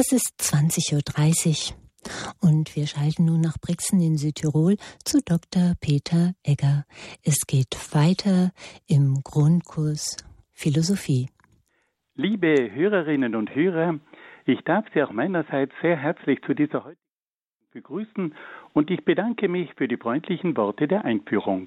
Es ist 20.30 Uhr und wir schalten nun nach Brixen in Südtirol zu Dr. Peter Egger. Es geht weiter im Grundkurs Philosophie. Liebe Hörerinnen und Hörer, ich darf Sie auch meinerseits sehr herzlich zu dieser heutigen begrüßen und ich bedanke mich für die freundlichen Worte der Einführung.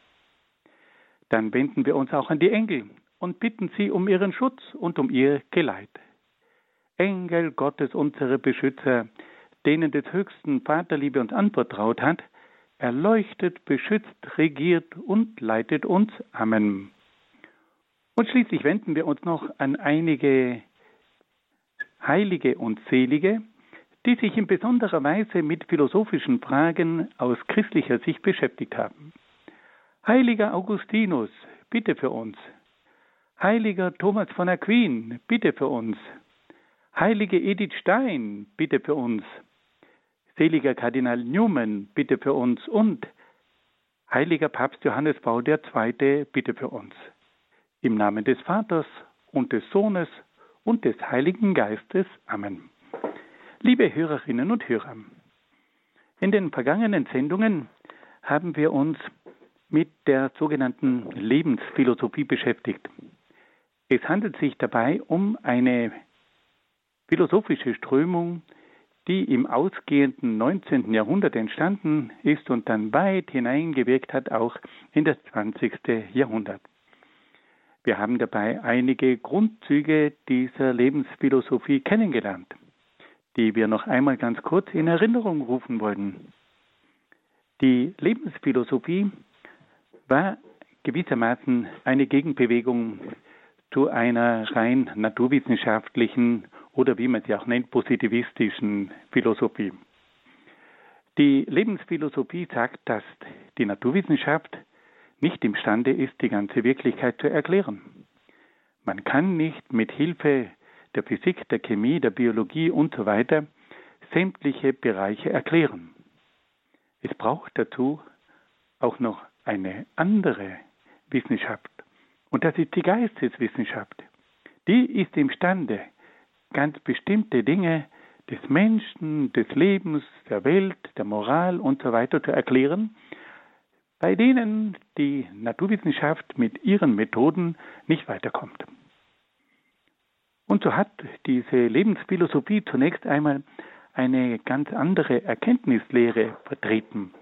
Dann wenden wir uns auch an die Engel und bitten sie um ihren Schutz und um ihr Geleit. Engel Gottes, unsere Beschützer, denen des höchsten Vaterliebe uns anvertraut hat, erleuchtet, beschützt, regiert und leitet uns. Amen. Und schließlich wenden wir uns noch an einige Heilige und Selige, die sich in besonderer Weise mit philosophischen Fragen aus christlicher Sicht beschäftigt haben. Heiliger Augustinus, bitte für uns. Heiliger Thomas von Aquin, bitte für uns. Heilige Edith Stein, bitte für uns. Seliger Kardinal Newman, bitte für uns. Und Heiliger Papst Johannes Paul II, bitte für uns. Im Namen des Vaters und des Sohnes und des Heiligen Geistes. Amen. Liebe Hörerinnen und Hörer, in den vergangenen Sendungen haben wir uns mit der sogenannten Lebensphilosophie beschäftigt. Es handelt sich dabei um eine philosophische Strömung, die im ausgehenden 19. Jahrhundert entstanden ist und dann weit hineingewirkt hat, auch in das 20. Jahrhundert. Wir haben dabei einige Grundzüge dieser Lebensphilosophie kennengelernt, die wir noch einmal ganz kurz in Erinnerung rufen wollen. Die Lebensphilosophie war gewissermaßen eine Gegenbewegung zu einer rein naturwissenschaftlichen oder wie man sie auch nennt, positivistischen Philosophie. Die Lebensphilosophie sagt, dass die Naturwissenschaft nicht imstande ist, die ganze Wirklichkeit zu erklären. Man kann nicht mit Hilfe der Physik, der Chemie, der Biologie und so weiter sämtliche Bereiche erklären. Es braucht dazu auch noch eine andere Wissenschaft. Und das ist die Geisteswissenschaft. Die ist imstande, ganz bestimmte Dinge des Menschen, des Lebens, der Welt, der Moral und so weiter zu erklären, bei denen die Naturwissenschaft mit ihren Methoden nicht weiterkommt. Und so hat diese Lebensphilosophie zunächst einmal eine ganz andere Erkenntnislehre vertreten.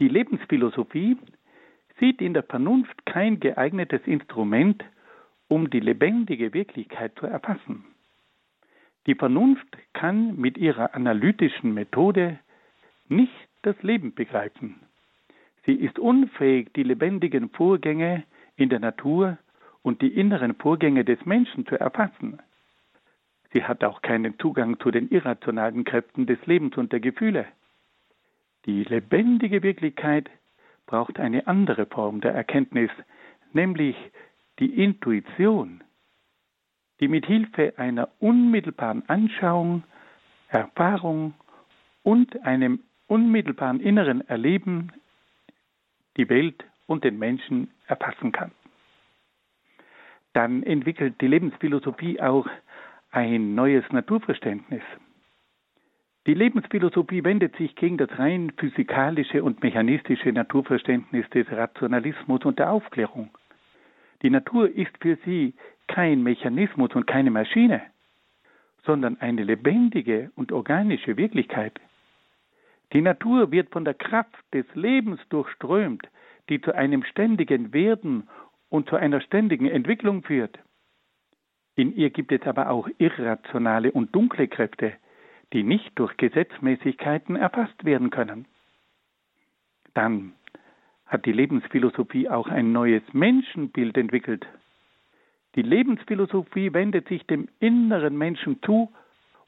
Die Lebensphilosophie sieht in der Vernunft kein geeignetes Instrument, um die lebendige Wirklichkeit zu erfassen. Die Vernunft kann mit ihrer analytischen Methode nicht das Leben begreifen. Sie ist unfähig, die lebendigen Vorgänge in der Natur und die inneren Vorgänge des Menschen zu erfassen. Sie hat auch keinen Zugang zu den irrationalen Kräften des Lebens und der Gefühle. Die lebendige Wirklichkeit braucht eine andere Form der Erkenntnis, nämlich die Intuition, die mit Hilfe einer unmittelbaren Anschauung, Erfahrung und einem unmittelbaren inneren Erleben die Welt und den Menschen erfassen kann. Dann entwickelt die Lebensphilosophie auch ein neues Naturverständnis. Die Lebensphilosophie wendet sich gegen das rein physikalische und mechanistische Naturverständnis des Rationalismus und der Aufklärung. Die Natur ist für sie kein Mechanismus und keine Maschine, sondern eine lebendige und organische Wirklichkeit, Die Natur wird von der Kraft des Lebens durchströmt, die zu einem ständigen Werden und zu einer ständigen Entwicklung führt. In ihr gibt es aber auch irrationale und dunkle Kräfte, die nicht durch Gesetzmäßigkeiten erfasst werden können. Dann hat die Lebensphilosophie auch ein neues Menschenbild entwickelt. Die Lebensphilosophie wendet sich dem inneren Menschen zu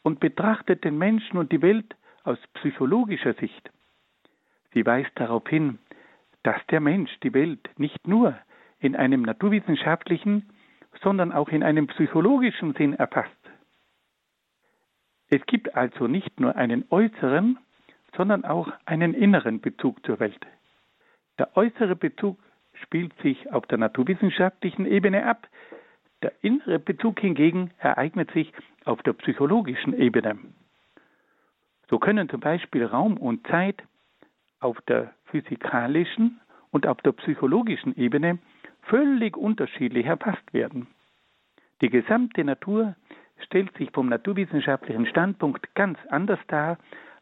und betrachtet den Menschen und die Welt aus psychologischer Sicht. Sie weist darauf hin, dass der Mensch die Welt nicht nur in einem naturwissenschaftlichen, sondern auch in einem psychologischen Sinn erfasst. Es gibt also nicht nur einen äußeren, sondern auch einen inneren Bezug zur Welt. Der äußere Bezug spielt sich auf der naturwissenschaftlichen Ebene ab, der innere Bezug hingegen ereignet sich auf der psychologischen Ebene. So können zum Beispiel Raum und Zeit auf der physikalischen und auf der psychologischen Ebene völlig unterschiedlich erfasst werden. Die gesamte Natur stellt sich vom naturwissenschaftlichen Standpunkt ganz anders dar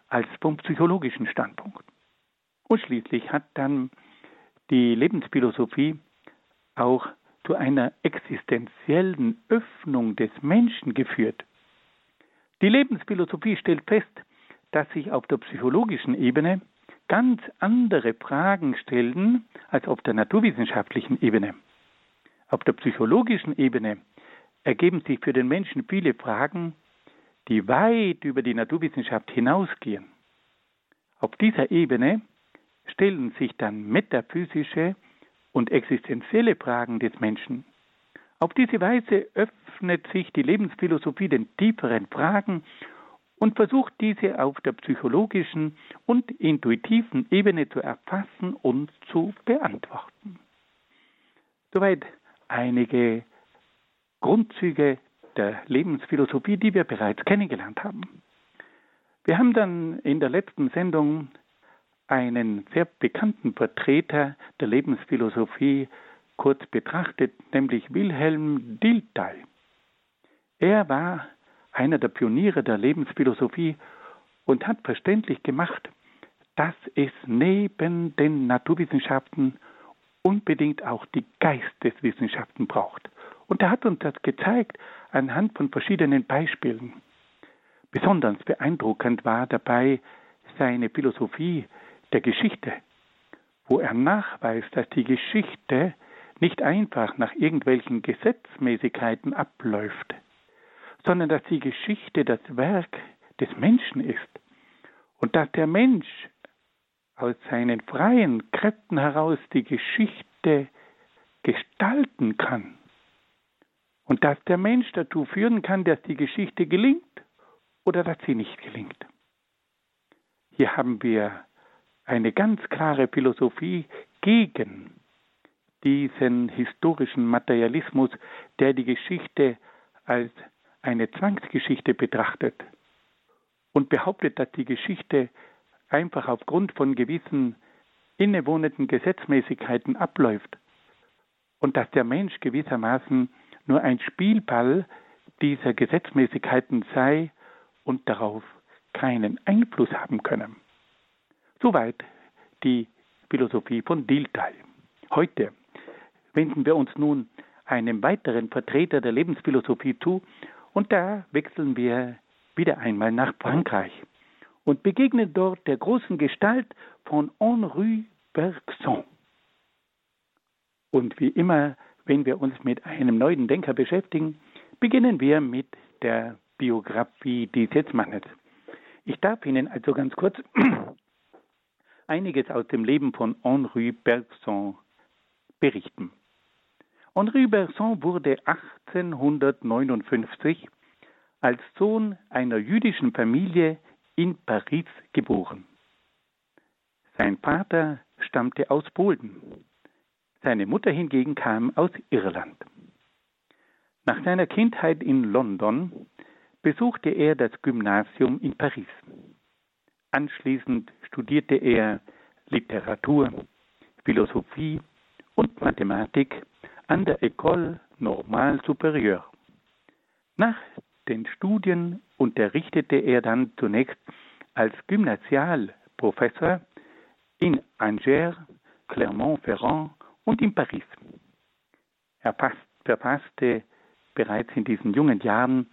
als vom psychologischen Standpunkt. Und schließlich hat dann die Lebensphilosophie auch zu einer existenziellen Öffnung des Menschen geführt. Die Lebensphilosophie stellt fest, dass sich auf der psychologischen Ebene ganz andere Fragen stellen als auf der naturwissenschaftlichen Ebene. Auf der psychologischen Ebene ergeben sich für den Menschen viele Fragen, die weit über die Naturwissenschaft hinausgehen. Auf dieser Ebene stellen sich dann metaphysische und existenzielle Fragen des Menschen. Auf diese Weise öffnet sich die Lebensphilosophie den tieferen Fragen und versucht diese auf der psychologischen und intuitiven Ebene zu erfassen und zu beantworten. Soweit einige Grundzüge der Lebensphilosophie, die wir bereits kennengelernt haben. Wir haben dann in der letzten Sendung einen sehr bekannten Vertreter der Lebensphilosophie kurz betrachtet, nämlich Wilhelm Dilthey. Er war einer der Pioniere der Lebensphilosophie und hat verständlich gemacht, dass es neben den Naturwissenschaften unbedingt auch die Geisteswissenschaften braucht. Und er hat uns das gezeigt anhand von verschiedenen Beispielen. Besonders beeindruckend war dabei seine Philosophie der Geschichte, wo er nachweist, dass die Geschichte nicht einfach nach irgendwelchen Gesetzmäßigkeiten abläuft, sondern dass die Geschichte das Werk des Menschen ist und dass der Mensch aus seinen freien Kräften heraus die Geschichte gestalten kann und dass der Mensch dazu führen kann, dass die Geschichte gelingt oder dass sie nicht gelingt. Hier haben wir eine ganz klare Philosophie gegen diesen historischen Materialismus, der die Geschichte als eine Zwangsgeschichte betrachtet und behauptet, dass die Geschichte einfach aufgrund von gewissen innewohnenden Gesetzmäßigkeiten abläuft und dass der Mensch gewissermaßen nur ein Spielball dieser Gesetzmäßigkeiten sei und darauf keinen Einfluss haben könne. Soweit die Philosophie von Dilthey. Heute wenden wir uns nun einem weiteren Vertreter der Lebensphilosophie zu und da wechseln wir wieder einmal nach Frankreich und begegnen dort der großen Gestalt von Henri Bergson. Und wie immer, wenn wir uns mit einem neuen Denker beschäftigen, beginnen wir mit der Biografie dieses Mannes. Ich darf Ihnen also ganz kurz einiges aus dem Leben von Henri Bergson berichten. Henri Bergson wurde 1859 als Sohn einer jüdischen Familie in Paris geboren. Sein Vater stammte aus Polen. Seine Mutter hingegen kam aus Irland. Nach seiner Kindheit in London besuchte er das Gymnasium in Paris. Anschließend studierte er Literatur, Philosophie und Mathematik an der École Normale Supérieure. Nach den Studien unterrichtete er dann zunächst als Gymnasialpädagoge Professor in Angers, Clermont-Ferrand und in Paris. Er verfasste bereits in diesen jungen Jahren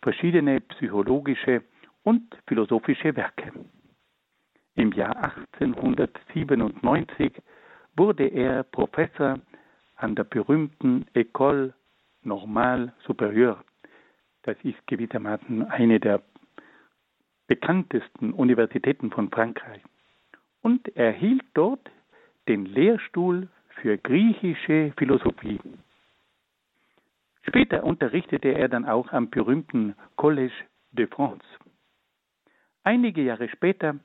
verschiedene psychologische und philosophische Werke. Im Jahr 1897 wurde er Professor an der berühmten École Normale Supérieure. Das ist gewissermaßen eine der bekanntesten Universitäten von Frankreich. Und erhielt dort den Lehrstuhl für griechische Philosophie. Später unterrichtete er dann auch am berühmten Collège de France. Einige Jahre später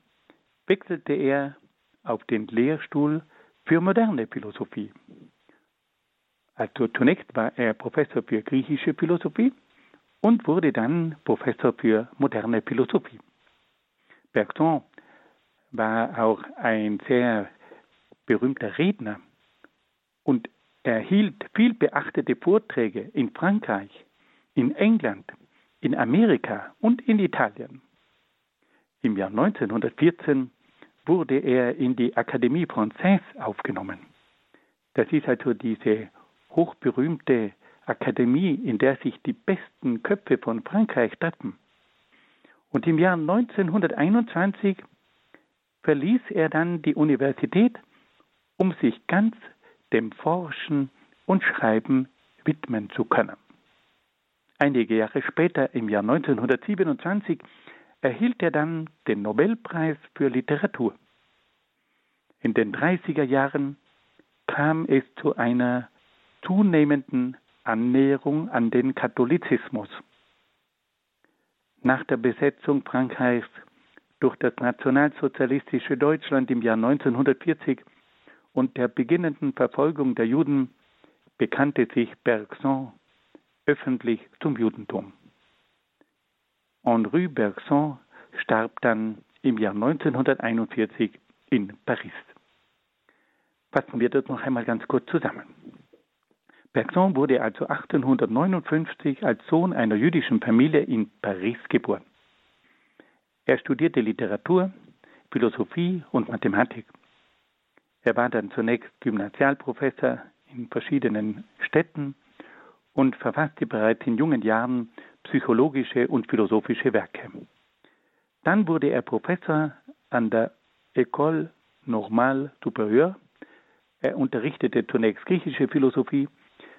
wechselte er auf den Lehrstuhl für moderne Philosophie. Also zunächst war er Professor für griechische Philosophie und wurde dann Professor für moderne Philosophie. Bergson war auch ein sehr berühmter Redner und er hielt viel beachtete Vorträge in Frankreich, in England, in Amerika und in Italien. Im Jahr 1914 wurde er in die Akademie Française aufgenommen. Das ist also diese hochberühmte Akademie, in der sich die besten Köpfe von Frankreich treffen. Und im Jahr 1921 verließ er dann die Universität, um sich ganz dem Forschen und Schreiben widmen zu können. Einige Jahre später, im Jahr 1927, erhielt er dann den Nobelpreis für Literatur. In den 30er Jahren kam es zu einer zunehmenden Annäherung an den Katholizismus. Nach der Besetzung Frankreichs durch das nationalsozialistische Deutschland im Jahr 1940 und der beginnenden Verfolgung der Juden bekannte sich Bergson öffentlich zum Judentum. Henri Bergson starb dann im Jahr 1941 in Paris. Fassen wir das noch einmal ganz kurz zusammen. Bergson wurde also 1859 als Sohn einer jüdischen Familie in Paris geboren. Er studierte Literatur, Philosophie und Mathematik. Er war dann zunächst Gymnasialprofessor in verschiedenen Städten und verfasste bereits in jungen Jahren psychologische und philosophische Werke. Dann wurde er Professor an der École Normale Supérieure. Er unterrichtete zunächst griechische Philosophie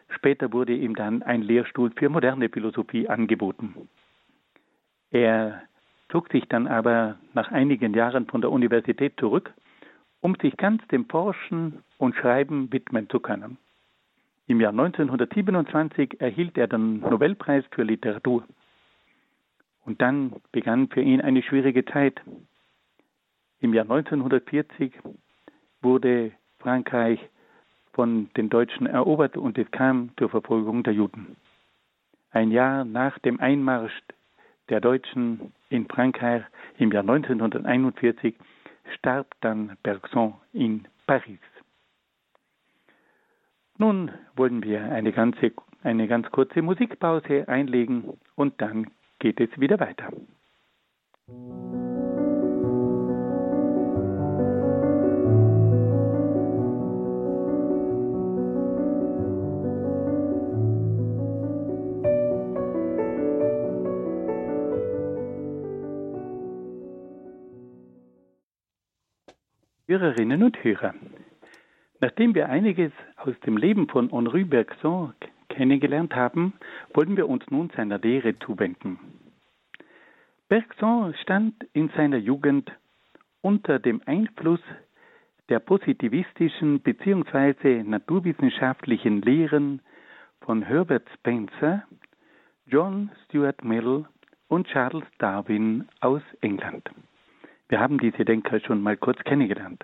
Später wurde ihm dann ein Lehrstuhl für moderne Philosophie angeboten. Er zog sich dann aber nach einigen Jahren von der Universität zurück, um sich ganz dem Forschen und Schreiben widmen zu können. Im Jahr 1927 erhielt er den Nobelpreis für Literatur. Und dann begann für ihn eine schwierige Zeit. Im Jahr 1940 wurde Frankreich von den Deutschen erobert und es kam zur Verfolgung der Juden. Ein Jahr nach dem Einmarsch der Deutschen in Frankreich im Jahr 1941 starb dann Bergson in Paris. Nun wollen wir eine, ganze, eine ganz kurze Musikpause einlegen und dann geht es wieder weiter. Hörerinnen und Hörer, nachdem wir einiges aus dem Leben von Henri Bergson kennengelernt haben, wollen wir uns nun seiner Lehre zuwenden. Bergson stand in seiner Jugend unter dem Einfluss der positivistischen bzw. naturwissenschaftlichen Lehren von Herbert Spencer, John Stuart Mill und Charles Darwin aus England. Wir haben diese Denker schon mal kurz kennengelernt.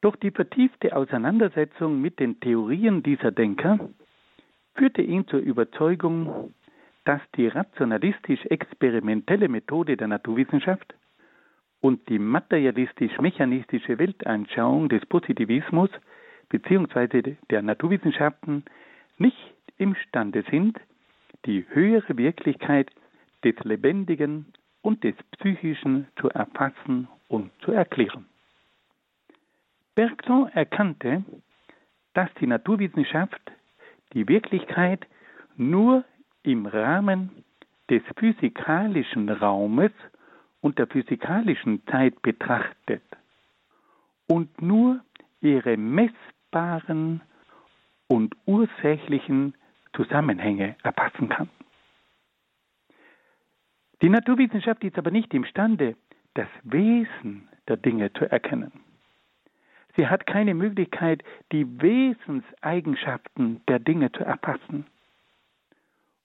Doch die vertiefte Auseinandersetzung mit den Theorien dieser Denker führte ihn zur Überzeugung, dass die rationalistisch-experimentelle Methode der Naturwissenschaft und die materialistisch-mechanistische Weltanschauung des Positivismus bzw. der Naturwissenschaften nicht imstande sind, die höhere Wirklichkeit des Lebendigen und des Psychischen zu erfassen und zu erklären. Bergson erkannte, dass die Naturwissenschaft die Wirklichkeit nur im Rahmen des physikalischen Raumes und der physikalischen Zeit betrachtet und nur ihre messbaren und ursächlichen Zusammenhänge erfassen kann. Die Naturwissenschaft ist aber nicht imstande, das Wesen der Dinge zu erkennen. Sie hat keine Möglichkeit, die Wesenseigenschaften der Dinge zu erfassen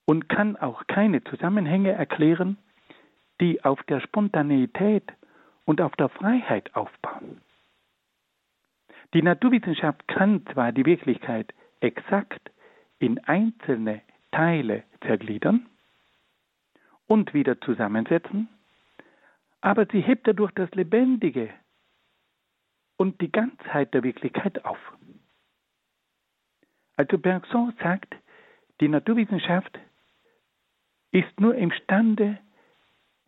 und kann auch keine Zusammenhänge erklären, die auf der Spontaneität und auf der Freiheit aufbauen. Die Naturwissenschaft kann zwar die Wirklichkeit exakt in einzelne Teile zergliedern und wieder zusammensetzen, aber sie hebt dadurch das Lebendige und die Ganzheit der Wirklichkeit auf. Also Bergson sagt, die Naturwissenschaft ist nur imstande,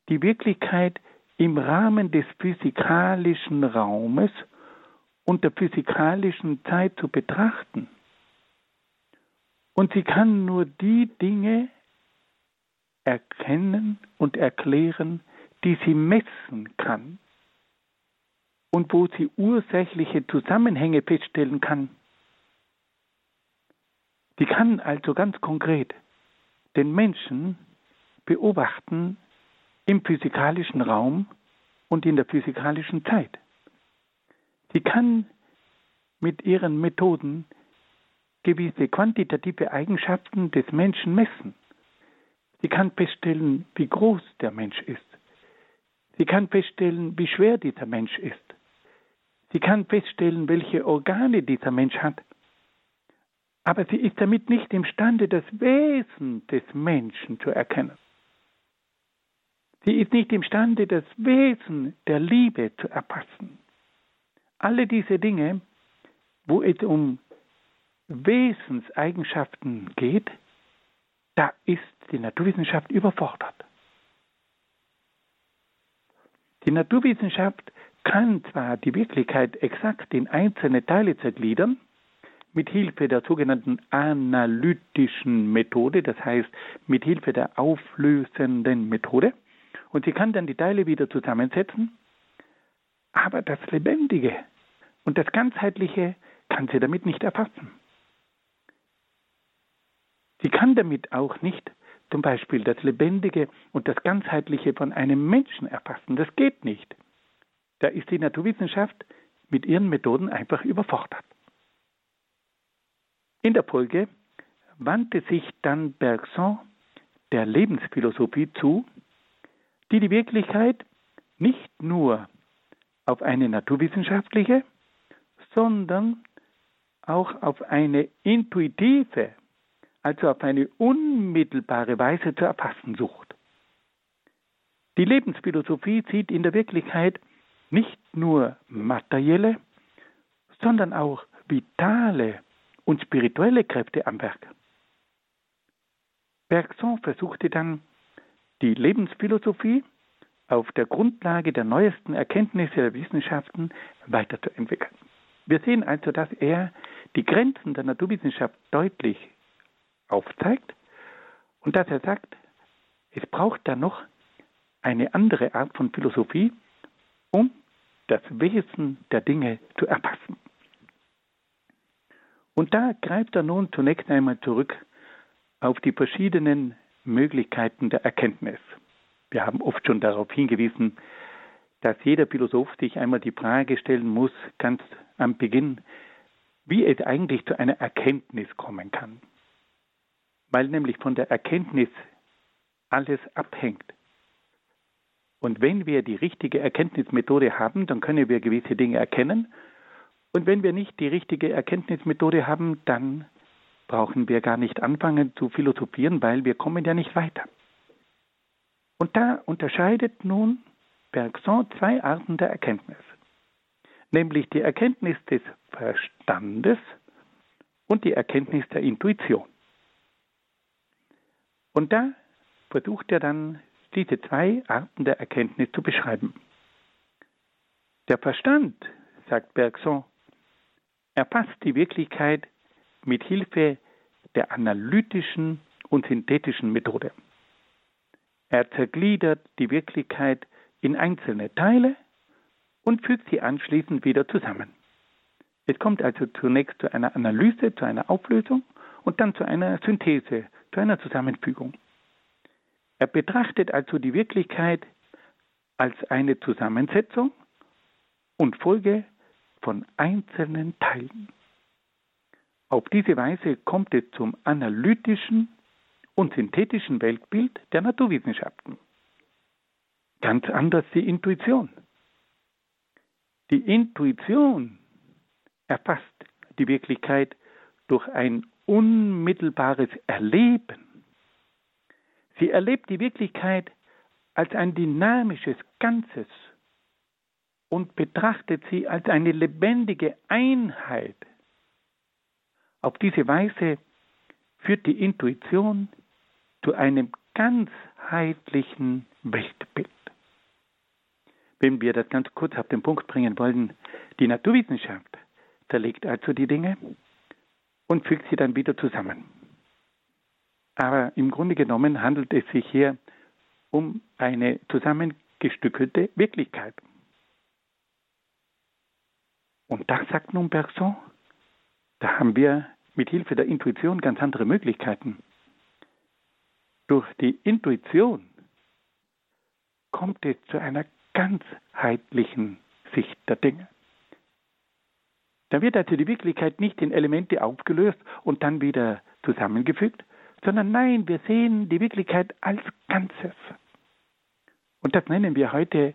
die Wirklichkeit im Rahmen des physikalischen Raumes und der physikalischen Zeit zu betrachten. Und sie kann nur die Dinge erkennen und erklären, die sie messen kann und wo sie ursächliche Zusammenhänge feststellen kann. Sie kann also ganz konkret den Menschen beobachten im physikalischen Raum und in der physikalischen Zeit. Sie kann mit ihren Methoden gewisse quantitative Eigenschaften des Menschen messen. Sie kann feststellen, wie groß der Mensch ist. Sie kann feststellen, wie schwer dieser Mensch ist. Sie kann feststellen, welche Organe dieser Mensch hat. Aber sie ist damit nicht imstande, das Wesen des Menschen zu erkennen. Sie ist nicht imstande, das Wesen der Liebe zu erfassen. Alle diese Dinge, wo es um Wesenseigenschaften geht, da ist die Naturwissenschaft überfordert. Die Naturwissenschaft kann zwar die Wirklichkeit exakt in einzelne Teile zergliedern, mit Hilfe der sogenannten analytischen Methode, das heißt mit Hilfe der auflösenden Methode, und sie kann dann die Teile wieder zusammensetzen, aber das Lebendige und das Ganzheitliche kann sie damit nicht erfassen. Sie kann damit auch nicht zum Beispiel das Lebendige und das Ganzheitliche von einem Menschen erfassen. Das geht nicht. Da ist die Naturwissenschaft mit ihren Methoden einfach überfordert. In der Folge wandte sich dann Bergson der Lebensphilosophie zu, die die Wirklichkeit nicht nur auf eine naturwissenschaftliche, sondern auch auf eine intuitive, also auf eine unmittelbare Weise zu erfassen sucht. Die Lebensphilosophie sieht in der Wirklichkeit nicht nur materielle, sondern auch vitale und spirituelle Kräfte am Werk. Bergson versuchte dann die Lebensphilosophie auf der Grundlage der neuesten Erkenntnisse der Wissenschaften weiterzuentwickeln. Wir sehen also, dass er die Grenzen der Naturwissenschaft deutlich aufzeigt und dass er sagt, es braucht da noch eine andere Art von Philosophie, um das Wesen der Dinge zu erfassen. Und da greift er nun zunächst einmal zurück auf die verschiedenen Möglichkeiten der Erkenntnis. Wir haben oft schon darauf hingewiesen, dass jeder Philosoph sich einmal die Frage stellen muss, ganz am Beginn, wie es eigentlich zu einer Erkenntnis kommen kann. Weil nämlich von der Erkenntnis alles abhängt. Und wenn wir die richtige Erkenntnismethode haben, dann können wir gewisse Dinge erkennen. Und wenn wir nicht die richtige Erkenntnismethode haben, dann brauchen wir gar nicht anfangen zu philosophieren, weil wir kommen ja nicht weiter. Und da unterscheidet nun Bergson zwei Arten der Erkenntnis, nämlich die Erkenntnis des Verstandes und die Erkenntnis der Intuition. Und da versucht er dann diese zwei Arten der Erkenntnis zu beschreiben. Der Verstand, sagt Bergson, erfasst die Wirklichkeit mit Hilfe der analytischen und synthetischen Methode. Er zergliedert die Wirklichkeit in einzelne Teile und fügt sie anschließend wieder zusammen. Es kommt also zunächst zu einer Analyse, zu einer Auflösung und dann zu einer Synthese, zu einer Zusammenfügung. Er betrachtet also die Wirklichkeit als eine Zusammensetzung und Folge von einzelnen Teilen. Auf diese Weise kommt es zum analytischen und synthetischen Weltbild der Naturwissenschaften. Ganz anders die Intuition. Die Intuition erfasst die Wirklichkeit durch ein unmittelbares Erleben. Sie erlebt die Wirklichkeit als ein dynamisches Ganzes und betrachtet sie als eine lebendige Einheit. Auf diese Weise führt die Intuition zu einem ganzheitlichen Weltbild. Wenn wir das ganz kurz auf den Punkt bringen wollen, die Naturwissenschaft zerlegt also die Dinge und fügt sie dann wieder zusammen. Aber im Grunde genommen handelt es sich hier um eine zusammengestückelte Wirklichkeit. Und das sagt nun Bergson, da haben wir mit Hilfe der Intuition ganz andere Möglichkeiten. Durch die Intuition kommt es zu einer ganzheitlichen Sicht der Dinge. Da wird also die Wirklichkeit nicht in Elemente aufgelöst und dann wieder zusammengefügt, sondern nein, wir sehen die Wirklichkeit als Ganzes. Und das nennen wir heute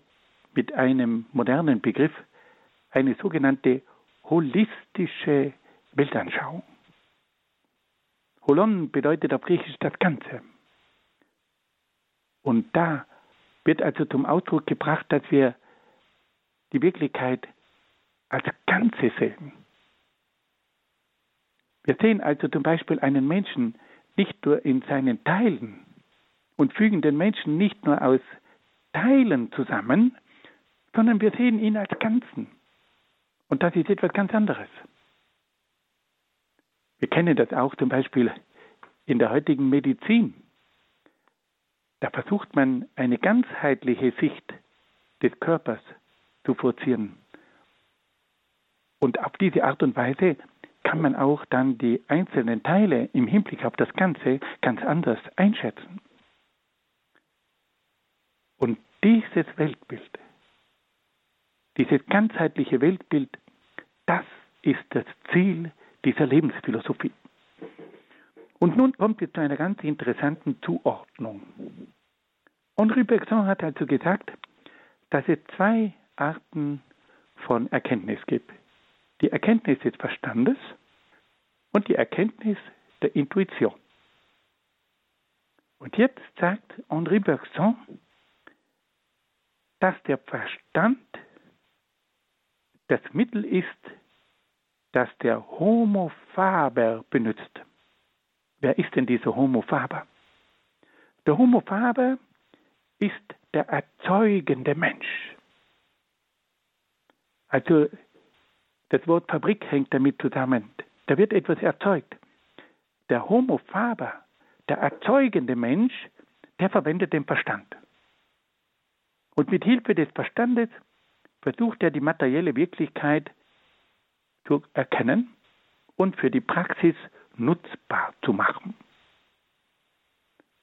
mit einem modernen Begriff eine sogenannte holistische Weltanschauung. Holon bedeutet auf Griechisch das Ganze. Und da wird also zum Ausdruck gebracht, dass wir die Wirklichkeit als Ganze sehen. Wir sehen also zum Beispiel einen Menschen nicht nur in seinen Teilen und fügen den Menschen nicht nur aus Teilen zusammen, sondern wir sehen ihn als Ganzen. Und das ist etwas ganz anderes. Wir kennen das auch zum Beispiel in der heutigen Medizin. Da versucht man eine ganzheitliche Sicht des Körpers zu forcieren. Und auf diese Art und Weise kann man auch dann die einzelnen Teile im Hinblick auf das Ganze ganz anders einschätzen. Und dieses Weltbild, dieses ganzheitliche Weltbild, das ist das Ziel dieser Lebensphilosophie. Und nun kommt es zu einer ganz interessanten Zuordnung. Henri Bergson hat also gesagt, dass es zwei Arten von Erkenntnis gibt. Die Erkenntnis des Verstandes und die Erkenntnis der Intuition. Und jetzt sagt Henri Bergson, dass der Verstand das Mittel ist, das der Homo faber benutzt. Wer ist denn dieser Homo faber? Der Homo faber ist der erzeugende Mensch. Also das Wort Fabrik hängt damit zusammen. Da wird etwas erzeugt. Der Homo faber, der erzeugende Mensch, der verwendet den Verstand. Und mit Hilfe des Verstandes versucht er die materielle Wirklichkeit zu erkennen und für die Praxis nutzbar zu machen.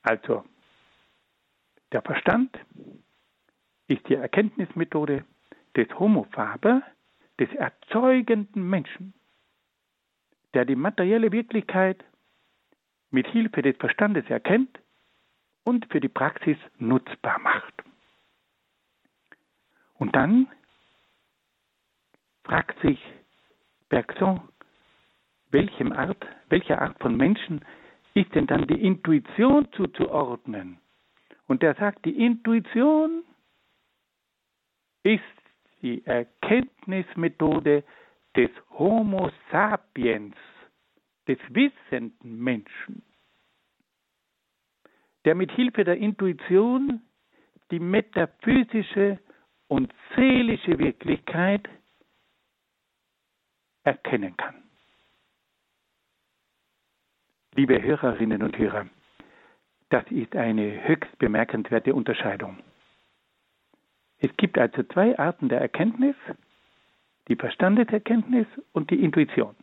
Also, der Verstand ist die Erkenntnismethode des Homo faber, des erzeugenden Menschen, der die materielle Wirklichkeit mit Hilfe des Verstandes erkennt und für die Praxis nutzbar macht. Und dann fragt sich Bergson, welchem Art, welcher Art von Menschen ist denn dann die Intuition zuzuordnen? Und er sagt, die Intuition ist die Erkenntnismethode des Homo sapiens, des wissenden Menschen, der mit Hilfe der Intuition die metaphysische und seelische Wirklichkeit erkennen kann. Liebe Hörerinnen und Hörer, das ist eine höchst bemerkenswerte Unterscheidung. Es gibt also zwei Arten der Erkenntnis, die Verstandeserkenntnis und die Intuition.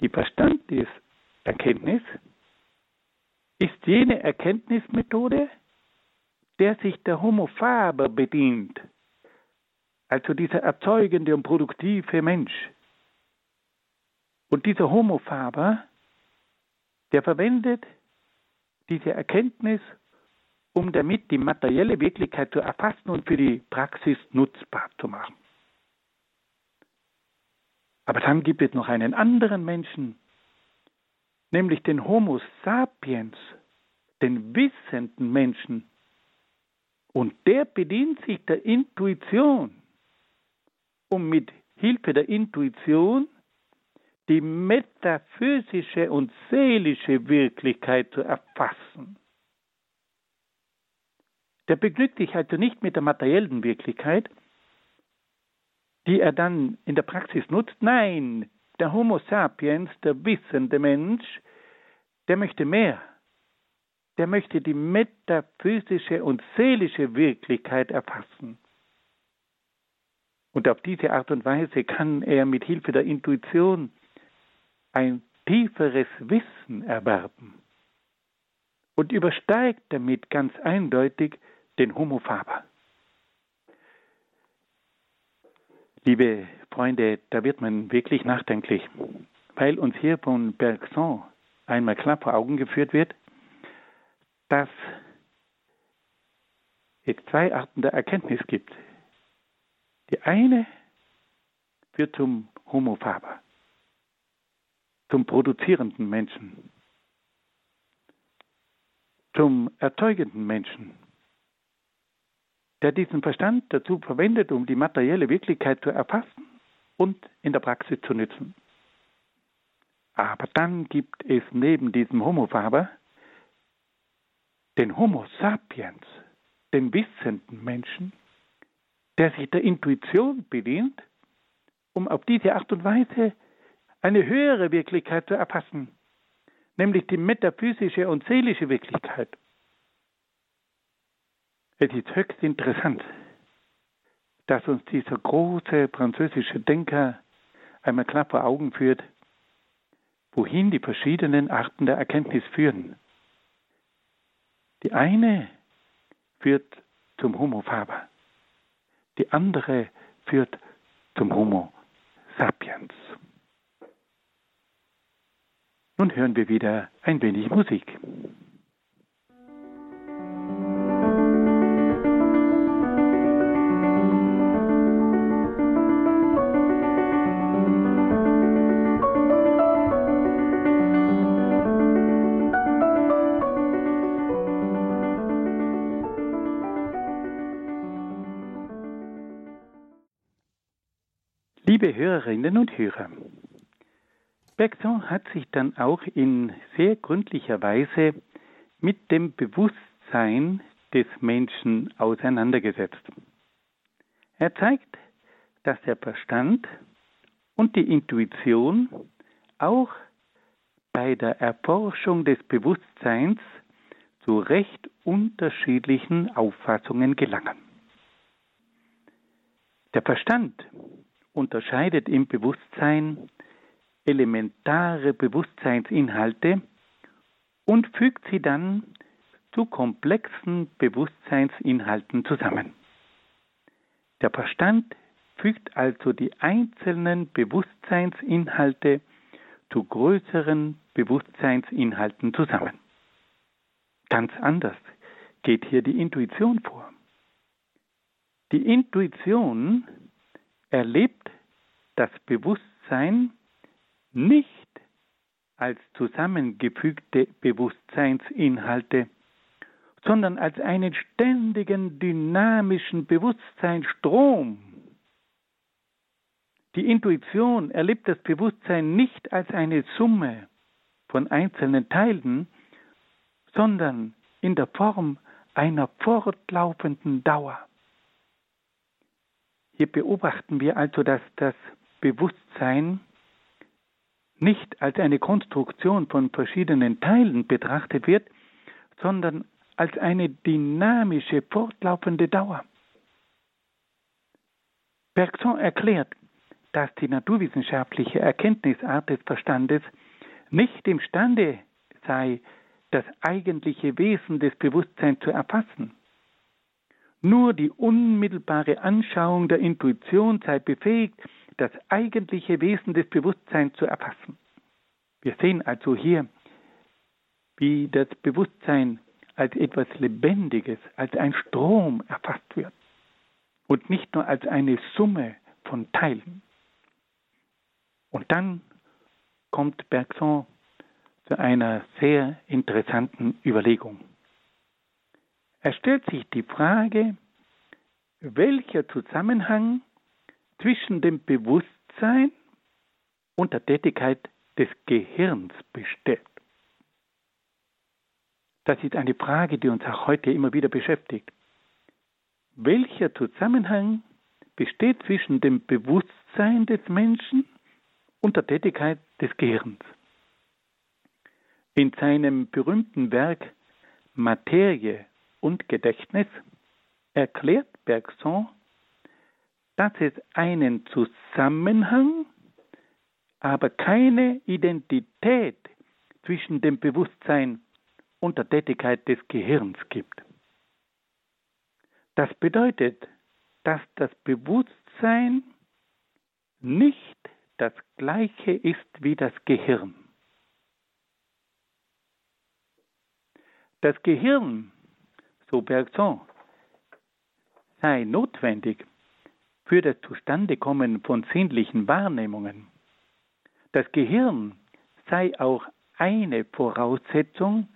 Die Verstandeserkenntnis ist jene Erkenntnismethode, der sich der Homo faber bedient, also dieser erzeugende und produktive Mensch. Und dieser Homo faber, der verwendet diese Erkenntnis, um damit die materielle Wirklichkeit zu erfassen und für die Praxis nutzbar zu machen. Aber dann gibt es noch einen anderen Menschen, nämlich den Homo sapiens, den wissenden Menschen. Und der bedient sich der Intuition, um mit Hilfe der Intuition die metaphysische und seelische Wirklichkeit zu erfassen. Der begnügt sich also nicht mit der materiellen Wirklichkeit, die er dann in der Praxis nutzt. Nein, der Homo sapiens, der wissende Mensch, der möchte mehr. Der möchte die metaphysische und seelische Wirklichkeit erfassen. Und auf diese Art und Weise kann er mit Hilfe der Intuition ein tieferes Wissen erwerben und übersteigt damit ganz eindeutig den Homo faber. Liebe Freunde, da wird man wirklich nachdenklich, weil uns hier von Bergson einmal klar vor Augen geführt wird, dass es zwei Arten der Erkenntnis gibt. Die eine führt zum Homo faber, zum produzierenden Menschen, zum erzeugenden Menschen, der diesen Verstand dazu verwendet, um die materielle Wirklichkeit zu erfassen und in der Praxis zu nützen. Aber dann gibt es neben diesem Homo faber den Homo sapiens, den wissenden Menschen, der sich der Intuition bedient, um auf diese Art und Weise eine höhere Wirklichkeit zu erfassen, nämlich die metaphysische und seelische Wirklichkeit. Es ist höchst interessant, dass uns dieser große französische Denker einmal klar vor Augen führt, wohin die verschiedenen Arten der Erkenntnis führen. Die eine führt zum Homo faber, die andere führt zum Homo sapiens. Nun hören wir wieder ein wenig Musik. Liebe Hörerinnen und Hörer, Bergson hat sich dann auch in sehr gründlicher Weise mit dem Bewusstsein des Menschen auseinandergesetzt. Er zeigt, dass der Verstand und die Intuition auch bei der Erforschung des Bewusstseins zu recht unterschiedlichen Auffassungen gelangen. Der Verstand unterscheidet im Bewusstsein elementare Bewusstseinsinhalte und fügt sie dann zu komplexen Bewusstseinsinhalten zusammen. Der Verstand fügt also die einzelnen Bewusstseinsinhalte zu größeren Bewusstseinsinhalten zusammen. Ganz anders geht hier die Intuition vor. Die Intuition erlebt das Bewusstsein nicht als zusammengefügte Bewusstseinsinhalte, sondern als einen ständigen dynamischen Bewusstseinsstrom. Die Intuition erlebt das Bewusstsein nicht als eine Summe von einzelnen Teilen, sondern in der Form einer fortlaufenden Dauer. Hier beobachten wir also, dass das Bewusstsein nicht als eine Konstruktion von verschiedenen Teilen betrachtet wird, sondern als eine dynamische, fortlaufende Dauer. Bergson erklärt, dass die naturwissenschaftliche Erkenntnisart des Verstandes nicht imstande sei, das eigentliche Wesen des Bewusstseins zu erfassen. Nur die unmittelbare Anschauung der Intuition sei befähigt, das eigentliche Wesen des Bewusstseins zu erfassen. Wir sehen also hier, wie das Bewusstsein als etwas Lebendiges, als ein Strom erfasst wird und nicht nur als eine Summe von Teilen. Und dann kommt Bergson zu einer sehr interessanten Überlegung. Er stellt sich die Frage, welcher Zusammenhang zwischen dem Bewusstsein und der Tätigkeit des Gehirns besteht. Das ist eine Frage, die uns auch heute immer wieder beschäftigt. Welcher Zusammenhang besteht zwischen dem Bewusstsein des Menschen und der Tätigkeit des Gehirns? In seinem berühmten Werk Materie und Gedächtnis erklärt Bergson, dass es einen Zusammenhang, aber keine Identität zwischen dem Bewusstsein und der Tätigkeit des Gehirns gibt. Das bedeutet, dass das Bewusstsein nicht das gleiche ist wie das Gehirn. Das Gehirn, so Bergson, sei notwendig für das Zustandekommen von sinnlichen Wahrnehmungen. Das Gehirn sei auch eine Voraussetzung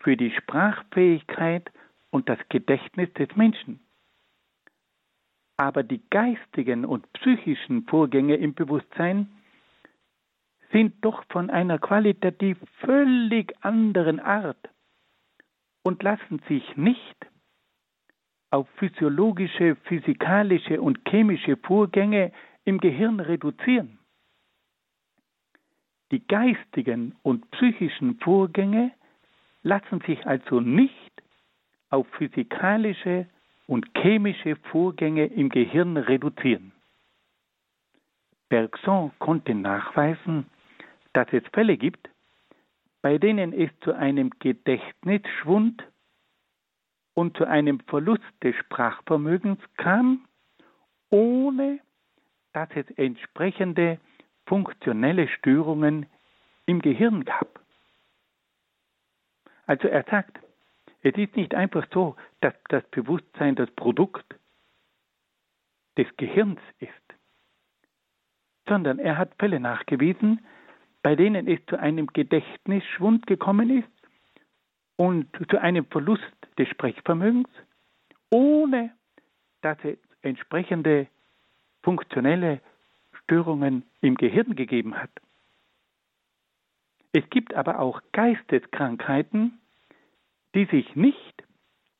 für die Sprachfähigkeit und das Gedächtnis des Menschen. Aber die geistigen und psychischen Vorgänge im Bewusstsein sind doch von einer qualitativ völlig anderen Art und lassen sich nicht auf physiologische, physikalische und chemische Vorgänge im Gehirn reduzieren. Die geistigen und psychischen Vorgänge lassen sich also nicht auf physikalische und chemische Vorgänge im Gehirn reduzieren. Bergson konnte nachweisen, dass es Fälle gibt, bei denen es zu einem Gedächtnisschwund und zu einem Verlust des Sprachvermögens kam, ohne dass es entsprechende funktionelle Störungen im Gehirn gab. Also er sagt, es ist nicht einfach so, dass das Bewusstsein das Produkt des Gehirns ist, sondern er hat Fälle nachgewiesen, bei denen es zu einem Gedächtnisschwund gekommen ist und zu einem Verlust des Sprechvermögens, ohne dass es entsprechende funktionelle Störungen im Gehirn gegeben hat. Es gibt aber auch Geisteskrankheiten, die sich nicht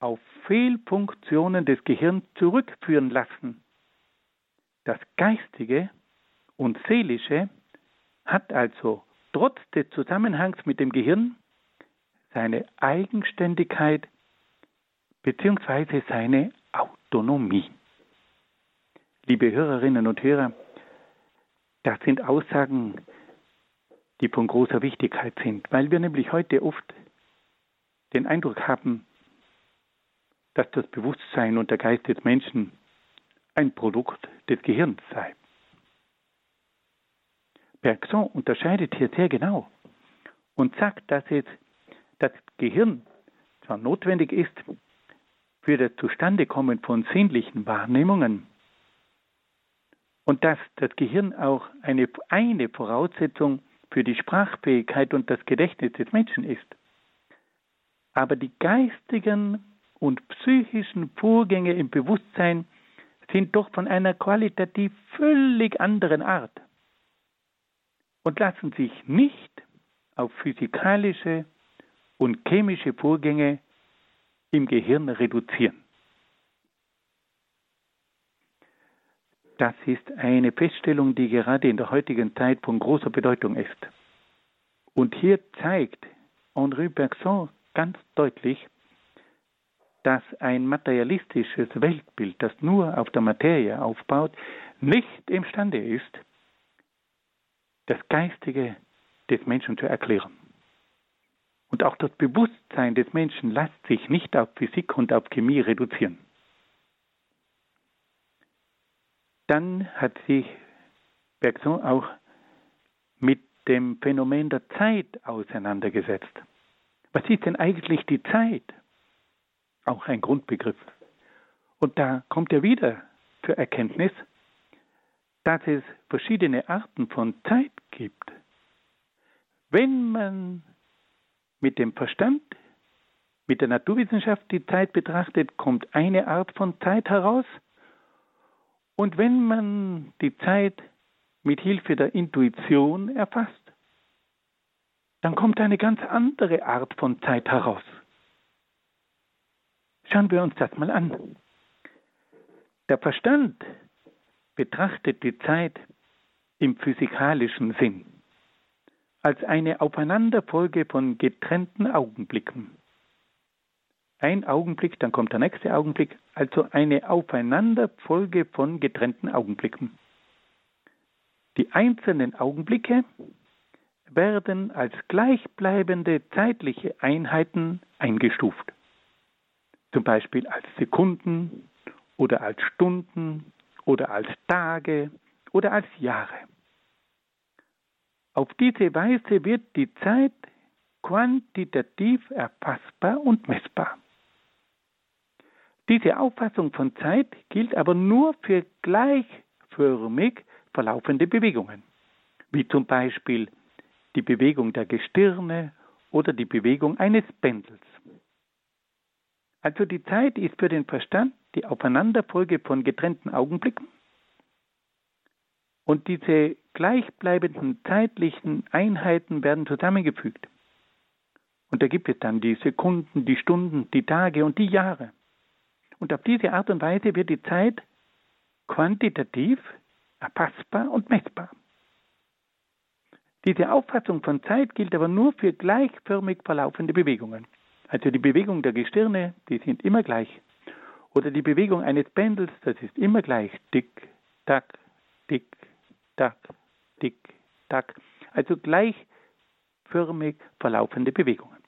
auf Fehlfunktionen des Gehirns zurückführen lassen. Das Geistige und Seelische hat also trotz des Zusammenhangs mit dem Gehirn seine Eigenständigkeit bzw. seine Autonomie. Liebe Hörerinnen und Hörer, das sind Aussagen, die von großer Wichtigkeit sind, weil wir nämlich heute oft den Eindruck haben, dass das Bewusstsein und der Geist des Menschen ein Produkt des Gehirns sei. Bergson unterscheidet hier sehr genau und sagt, dass es das Gehirn zwar notwendig ist für das Zustandekommen von sinnlichen Wahrnehmungen und dass das Gehirn auch eine, eine Voraussetzung für die Sprachfähigkeit und das Gedächtnis des Menschen ist. Aber die geistigen und psychischen Vorgänge im Bewusstsein sind doch von einer qualitativ völlig anderen Art und lassen sich nicht auf physikalische und chemische Vorgänge im Gehirn reduzieren. Das ist eine Feststellung, die gerade in der heutigen Zeit von großer Bedeutung ist. Und hier zeigt Henri Bergson ganz deutlich, dass ein materialistisches Weltbild, das nur auf der Materie aufbaut, nicht imstande ist, das Geistige des Menschen zu erklären. Und auch das Bewusstsein des Menschen lässt sich nicht auf Physik und auf Chemie reduzieren. Dann hat sich Bergson auch mit dem Phänomen der Zeit auseinandergesetzt. Was ist denn eigentlich die Zeit? Auch ein Grundbegriff. Und da kommt er wieder zur Erkenntnis, dass es verschiedene Arten von Zeit gibt. Wenn man mit dem Verstand, mit der Naturwissenschaft die Zeit betrachtet, kommt eine Art von Zeit heraus. Und wenn man die Zeit mit Hilfe der Intuition erfasst, dann kommt eine ganz andere Art von Zeit heraus. Schauen wir uns das mal an. Der Verstand betrachtet die Zeit im physikalischen Sinn als eine Aufeinanderfolge von getrennten Augenblicken. Ein Augenblick, dann kommt der nächste Augenblick, also eine Aufeinanderfolge von getrennten Augenblicken. Die einzelnen Augenblicke werden als gleichbleibende zeitliche Einheiten eingestuft. Zum Beispiel als Sekunden oder als Stunden oder als Tage oder als Jahre. Auf diese Weise wird die Zeit quantitativ erfassbar und messbar. Diese Auffassung von Zeit gilt aber nur für gleichförmig verlaufende Bewegungen, wie zum Beispiel die Bewegung der Gestirne oder die Bewegung eines Pendels. Also die Zeit ist für den Verstand die Aufeinanderfolge von getrennten Augenblicken und diese gleichbleibenden zeitlichen Einheiten werden zusammengefügt. Und da gibt es dann die Sekunden, die Stunden, die Tage und die Jahre. Und auf diese Art und Weise wird die Zeit quantitativ erfassbar und messbar. Diese Auffassung von Zeit gilt aber nur für gleichförmig verlaufende Bewegungen. Also die Bewegung der Gestirne, die sind immer gleich. Oder die Bewegung eines Pendels, das ist immer gleich. Tick, tack, tick, tack, tick, tack. Also gleichförmig verlaufende Bewegungen.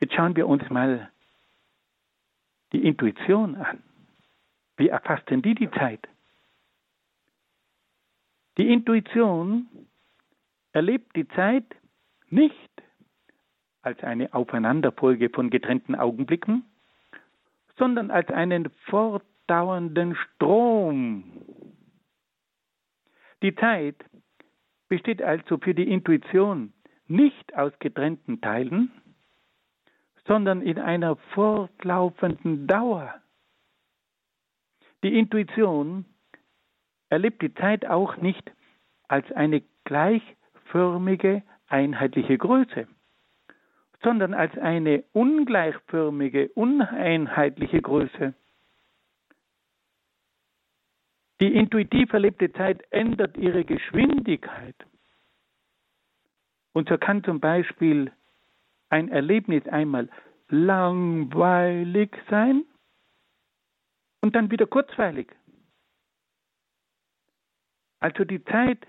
Jetzt schauen wir uns mal die Intuition an. Wie erfasst denn die die Zeit? Die Intuition erlebt die Zeit nicht als eine Aufeinanderfolge von getrennten Augenblicken, sondern als einen fortdauernden Strom. Die Zeit besteht also für die Intuition nicht aus getrennten Teilen, sondern in einer fortlaufenden Dauer. Die Intuition erlebt die Zeit auch nicht als eine gleichförmige, einheitliche Größe, sondern als eine ungleichförmige, uneinheitliche Größe. Die intuitiv erlebte Zeit ändert ihre Geschwindigkeit. Und so kann zum Beispiel ein Erlebnis einmal langweilig sein und dann wieder kurzweilig. Also die Zeit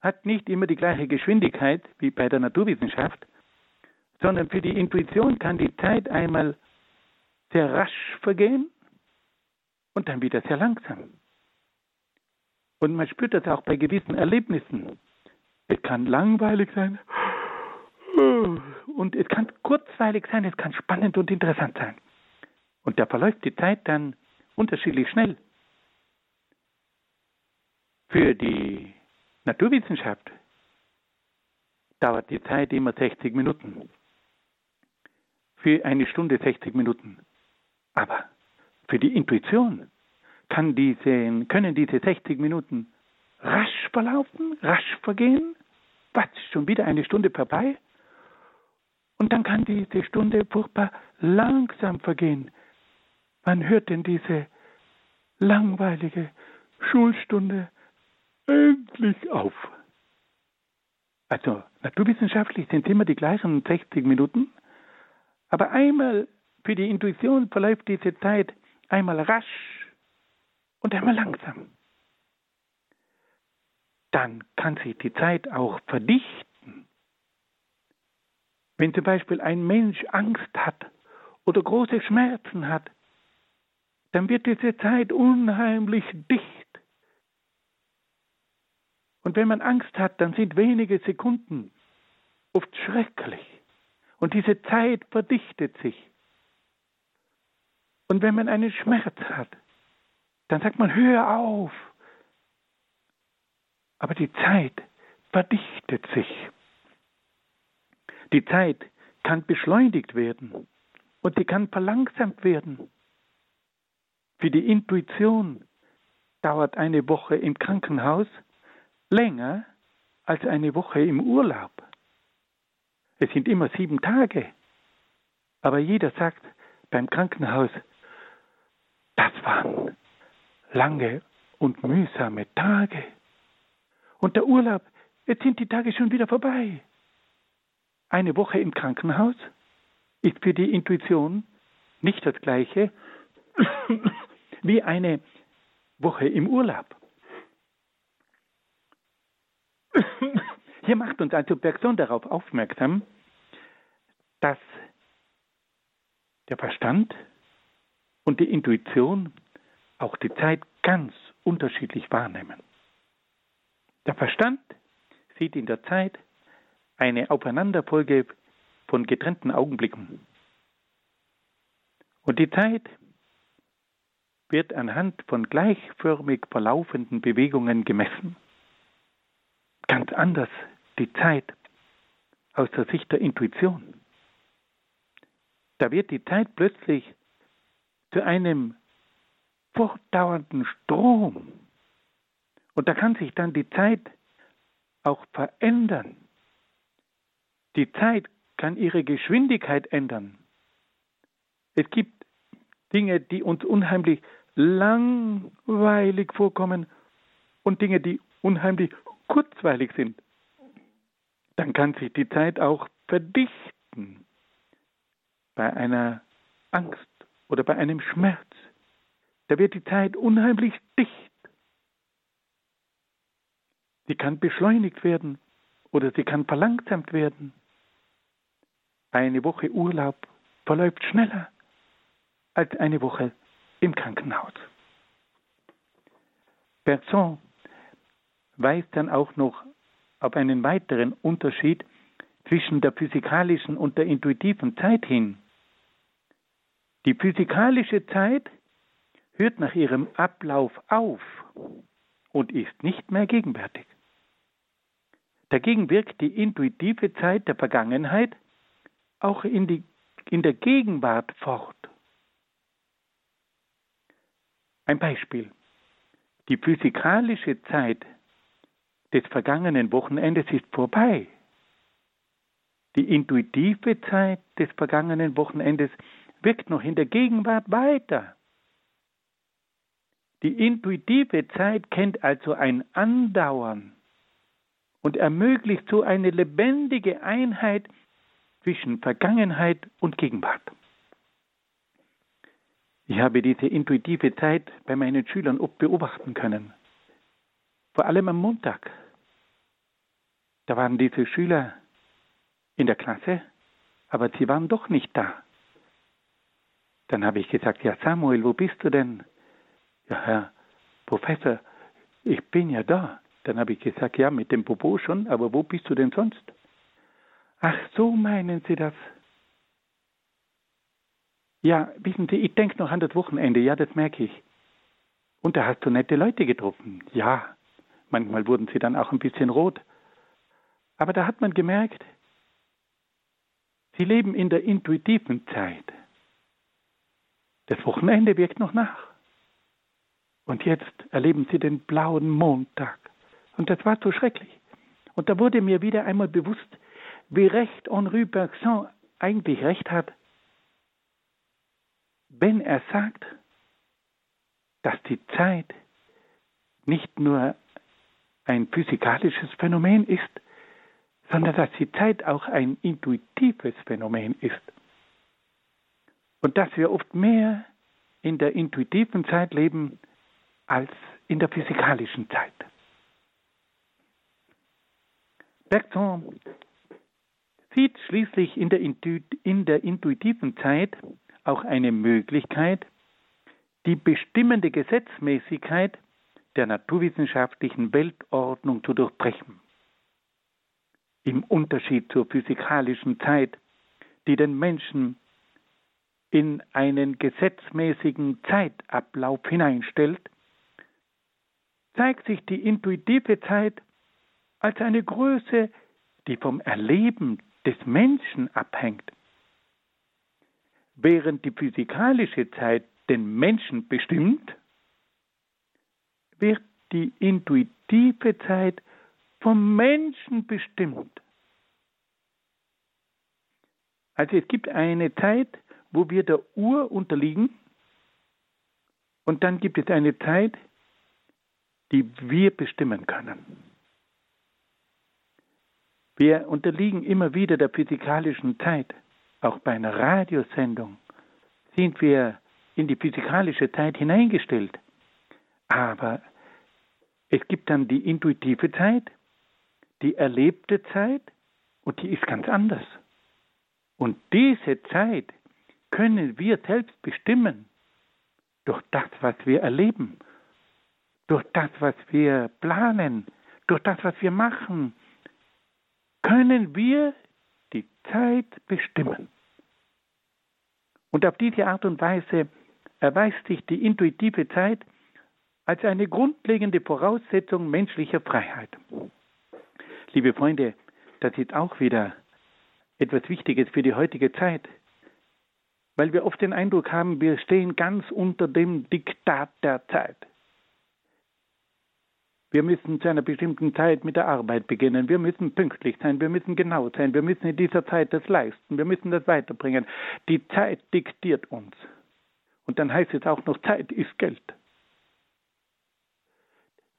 hat nicht immer die gleiche Geschwindigkeit wie bei der Naturwissenschaft, sondern für die Intuition kann die Zeit einmal sehr rasch vergehen und dann wieder sehr langsam. Und man spürt das auch bei gewissen Erlebnissen. Es kann langweilig sein und es kann kurzweilig sein, es kann spannend und interessant sein. Und da verläuft die Zeit dann unterschiedlich schnell. Für die Naturwissenschaft dauert die Zeit immer 60 Minuten für eine Stunde 60 Minuten. Aber für die Intuition kann diese, können diese 60 Minuten rasch verlaufen, rasch vergehen. Was, schon wieder eine Stunde vorbei? Und dann kann diese Stunde furchtbar langsam vergehen. Wann hört denn diese langweilige Schulstunde endlich auf? Also naturwissenschaftlich sind es immer die gleichen 60 Minuten, aber einmal für die Intuition verläuft diese Zeit einmal rasch und einmal langsam. Dann kann sich die Zeit auch verdichten. Wenn zum Beispiel ein Mensch Angst hat oder große Schmerzen hat, dann wird diese Zeit unheimlich dicht. Und wenn man Angst hat, dann sind wenige Sekunden oft schrecklich. Und diese Zeit verdichtet sich. Und wenn man einen Schmerz hat, dann sagt man, hör auf. Aber die Zeit verdichtet sich. Die Zeit kann beschleunigt werden und sie kann verlangsamt werden. Für die Intuition dauert eine Woche im Krankenhaus länger als eine Woche im Urlaub. Es sind immer sieben Tage. Aber jeder sagt beim Krankenhaus, das waren lange und mühsame Tage. Und der Urlaub, jetzt sind die Tage schon wieder vorbei. Eine Woche im Krankenhaus ist für die Intuition nicht das gleiche wie eine Woche im Urlaub. Hier macht uns also Bergson darauf aufmerksam, dass der Verstand und die Intuition auch die Zeit ganz unterschiedlich wahrnehmen. Der Verstand sieht in der Zeit eine Aufeinanderfolge von getrennten Augenblicken. Und die Zeit wird anhand von gleichförmig verlaufenden Bewegungen gemessen. Ganz anders die Zeit aus der Sicht der Intuition. Da wird die Zeit plötzlich zu einem fortdauernden Strom. Und da kann sich dann die Zeit auch verändern. Die Zeit kann ihre Geschwindigkeit ändern. Es gibt Dinge, die uns unheimlich langweilig vorkommen und Dinge, die unheimlich kurzweilig sind. Dann kann sich die Zeit auch verdichten bei einer Angst oder bei einem Schmerz. Da wird die Zeit unheimlich dicht. Sie kann beschleunigt werden oder sie kann verlangsamt werden. Eine Woche Urlaub verläuft schneller als eine Woche im Krankenhaus. Bergson weist dann auch noch auf einen weiteren Unterschied zwischen der physikalischen und der intuitiven Zeit hin. Die physikalische Zeit hört nach ihrem Ablauf auf und ist nicht mehr gegenwärtig. Dagegen wirkt die intuitive Zeit der Vergangenheit auch in, die, in der Gegenwart fort. Ein Beispiel. Die physikalische Zeit des vergangenen Wochenendes ist vorbei. Die intuitive Zeit des vergangenen Wochenendes wirkt noch in der Gegenwart weiter. Die intuitive Zeit kennt also ein Andauern und ermöglicht so eine lebendige Einheit zwischen Vergangenheit und Gegenwart. Ich habe diese intuitive Zeit bei meinen Schülern oft beobachten können. Vor allem am Montag. Da waren diese Schüler in der Klasse, aber sie waren doch nicht da. Dann habe ich gesagt, ja Samuel, wo bist du denn? Ja, Herr Professor, ich bin ja da. Dann habe ich gesagt, ja, mit dem Popo schon, aber wo bist du denn sonst? Ach, so meinen Sie das? Ja, wissen Sie, ich denke noch an das Wochenende, ja, das merke ich. Und da hast du nette Leute getroffen. Ja, manchmal wurden sie dann auch ein bisschen rot. Aber da hat man gemerkt, sie leben in der intuitiven Zeit. Das Wochenende wirkt noch nach. Und jetzt erleben sie den blauen Montag. Und das war so schrecklich. Und da wurde mir wieder einmal bewusst, wie recht Henri Bergson eigentlich recht hat, wenn er sagt, dass die Zeit nicht nur ein physikalisches Phänomen ist, sondern dass die Zeit auch ein intuitives Phänomen ist. Und dass wir oft mehr in der intuitiven Zeit leben als in der physikalischen Zeit. Bergson sieht schließlich in der, in der intuitiven Zeit auch eine Möglichkeit, die bestimmende Gesetzmäßigkeit der naturwissenschaftlichen Weltordnung zu durchbrechen. Im Unterschied zur physikalischen Zeit, die den Menschen in einen gesetzmäßigen Zeitablauf hineinstellt, zeigt sich die intuitive Zeit als eine Größe, die vom Erleben des Menschen abhängt. Während die physikalische Zeit den Menschen bestimmt, wird die intuitive Zeit vom Menschen bestimmt. Also es gibt eine Zeit, wo wir der Uhr unterliegen und dann gibt es eine Zeit, die wir bestimmen können. Wir unterliegen immer wieder der physikalischen Zeit. Auch bei einer Radiosendung sind wir in die physikalische Zeit hineingestellt. Aber es gibt dann die intuitive Zeit, die erlebte Zeit und die ist ganz anders. Und diese Zeit können wir selbst bestimmen durch das, was wir erleben, durch das, was wir planen, durch das, was wir machen, können wir die Zeit bestimmen. Und auf diese Art und Weise erweist sich die intuitive Zeit als eine grundlegende Voraussetzung menschlicher Freiheit. Liebe Freunde, das ist auch wieder etwas Wichtiges für die heutige Zeit, weil wir oft den Eindruck haben, wir stehen ganz unter dem Diktat der Zeit. Wir müssen zu einer bestimmten Zeit mit der Arbeit beginnen. Wir müssen pünktlich sein. Wir müssen genau sein. Wir müssen in dieser Zeit das leisten. Wir müssen das weiterbringen. Die Zeit diktiert uns. Und dann heißt es auch noch, Zeit ist Geld.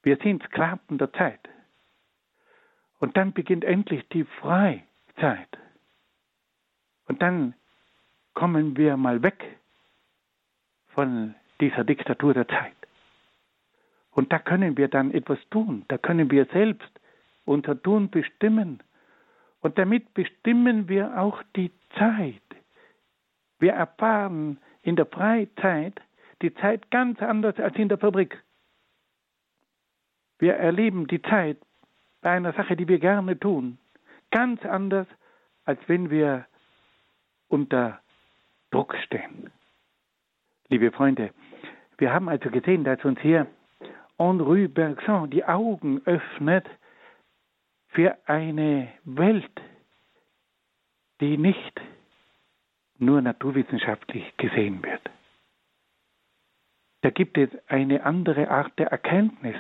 Wir sind Sklaven der Zeit. Und dann beginnt endlich die Freizeit. Und dann kommen wir mal weg von dieser Diktatur der Zeit. Und da können wir dann etwas tun. Da können wir selbst unser Tun bestimmen. Und damit bestimmen wir auch die Zeit. Wir erfahren in der Freizeit die Zeit ganz anders als in der Fabrik. Wir erleben die Zeit bei einer Sache, die wir gerne tun, ganz anders, als wenn wir unter Druck stehen. Liebe Freunde, wir haben also gesehen, dass uns hier Henri Bergson die Augen öffnet für eine Welt, die nicht nur naturwissenschaftlich gesehen wird. Da gibt es eine andere Art der Erkenntnis.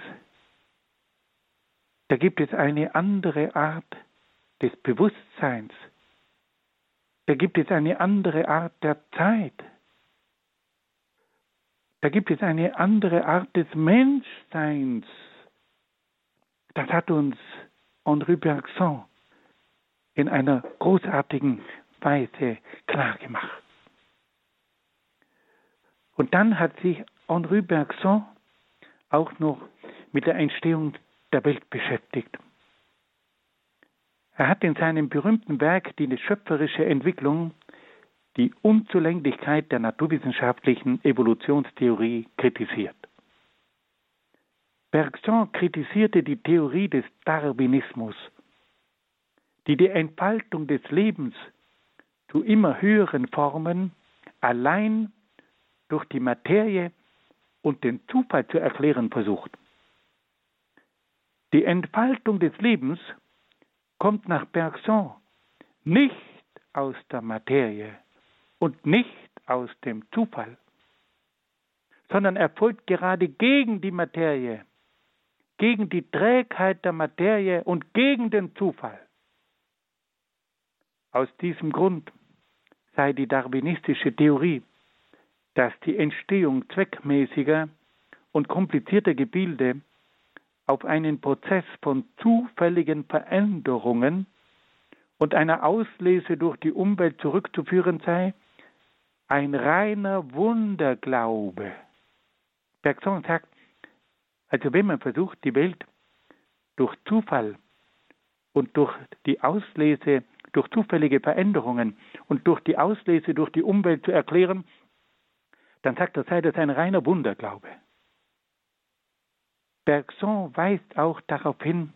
Da gibt es eine andere Art des Bewusstseins. Da gibt es eine andere Art der Zeit. Da gibt es eine andere Art des Menschseins. Das hat uns Henri Bergson in einer großartigen Weise klargemacht. Und dann hat sich Henri Bergson auch noch mit der Entstehung der Welt beschäftigt. Er hat in seinem berühmten Werk Die schöpferische Entwicklung die Unzulänglichkeit der naturwissenschaftlichen Evolutionstheorie kritisiert. Bergson kritisierte die Theorie des Darwinismus, die die Entfaltung des Lebens zu immer höheren Formen allein durch die Materie und den Zufall zu erklären versucht. Die Entfaltung des Lebens kommt nach Bergson nicht aus der Materie, und nicht aus dem Zufall, sondern erfolgt gerade gegen die Materie, gegen die Trägheit der Materie und gegen den Zufall. Aus diesem Grund sei die darwinistische Theorie, dass die Entstehung zweckmäßiger und komplizierter Gebilde auf einen Prozess von zufälligen Veränderungen und einer Auslese durch die Umwelt zurückzuführen sei, ein reiner Wunderglaube. Bergson sagt, also wenn man versucht, die Welt durch Zufall und durch die Auslese, durch zufällige Veränderungen und durch die Auslese durch die Umwelt zu erklären, dann sagt er, sei das ein reiner Wunderglaube. Bergson weist auch darauf hin,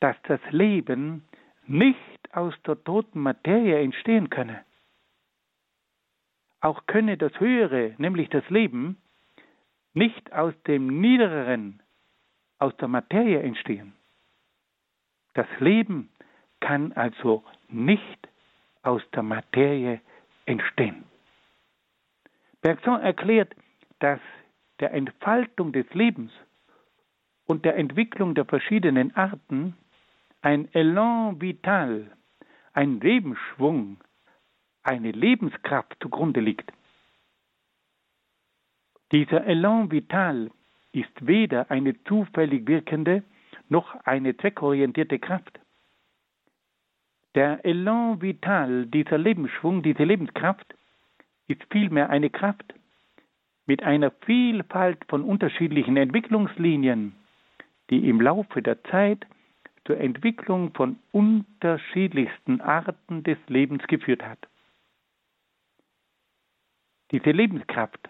dass das Leben nicht aus der toten Materie entstehen könne. Auch könne das Höhere, nämlich das Leben, nicht aus dem Niedereren, aus der Materie entstehen. Das Leben kann also nicht aus der Materie entstehen. Bergson erklärt, dass der Entfaltung des Lebens und der Entwicklung der verschiedenen Arten ein Elan vital, ein Lebensschwung, eine Lebenskraft zugrunde liegt. Dieser Elan vital ist weder eine zufällig wirkende noch eine zweckorientierte Kraft. Der Elan vital, dieser Lebensschwung, diese Lebenskraft, ist vielmehr eine Kraft mit einer Vielfalt von unterschiedlichen Entwicklungslinien, die im Laufe der Zeit zur Entwicklung von unterschiedlichsten Arten des Lebens geführt hat. Diese Lebenskraft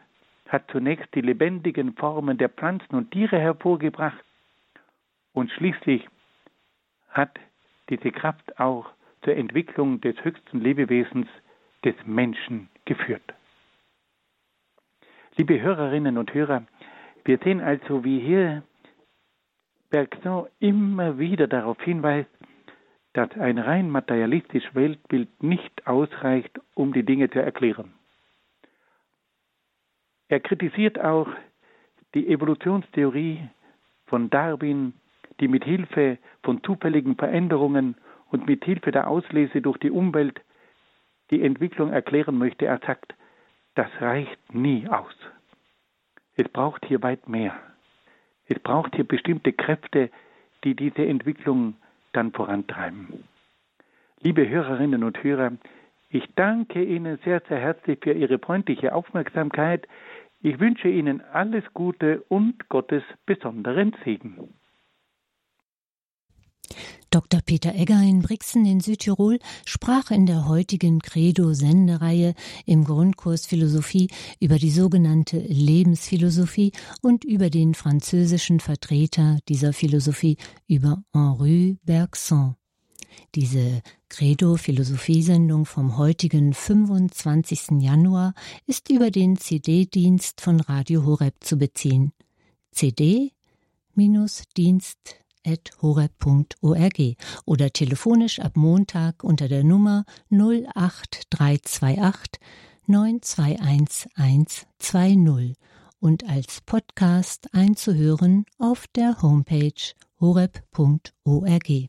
hat zunächst die lebendigen Formen der Pflanzen und Tiere hervorgebracht und schließlich hat diese Kraft auch zur Entwicklung des höchsten Lebewesens des Menschen geführt. Liebe Hörerinnen und Hörer, wir sehen also, wie hier Bergson immer wieder darauf hinweist, dass ein rein materialistisches Weltbild nicht ausreicht, um die Dinge zu erklären. Er kritisiert auch die Evolutionstheorie von Darwin, die mit Hilfe von zufälligen Veränderungen und mit Hilfe der Auslese durch die Umwelt die Entwicklung erklären möchte. Er sagt, das reicht nie aus. Es braucht hier weit mehr. Es braucht hier bestimmte Kräfte, die diese Entwicklung dann vorantreiben. Liebe Hörerinnen und Hörer, ich danke Ihnen sehr, sehr herzlich für Ihre freundliche Aufmerksamkeit. Ich wünsche Ihnen alles Gute und Gottes besonderen Segen. Dr. Peter Egger in Brixen in Südtirol sprach in der heutigen Credo-Sendereihe im Grundkurs Philosophie über die sogenannte Lebensphilosophie und über den französischen Vertreter dieser Philosophie, über Henri Bergson. Diese Credo-Philosophie-Sendung vom heutigen 25. Januar ist über den CD-Dienst von Radio Horeb zu beziehen. CD-Dienst horeb.org oder telefonisch ab Montag unter der Nummer 08328 921 120 und als Podcast einzuhören auf der Homepage horeb.org.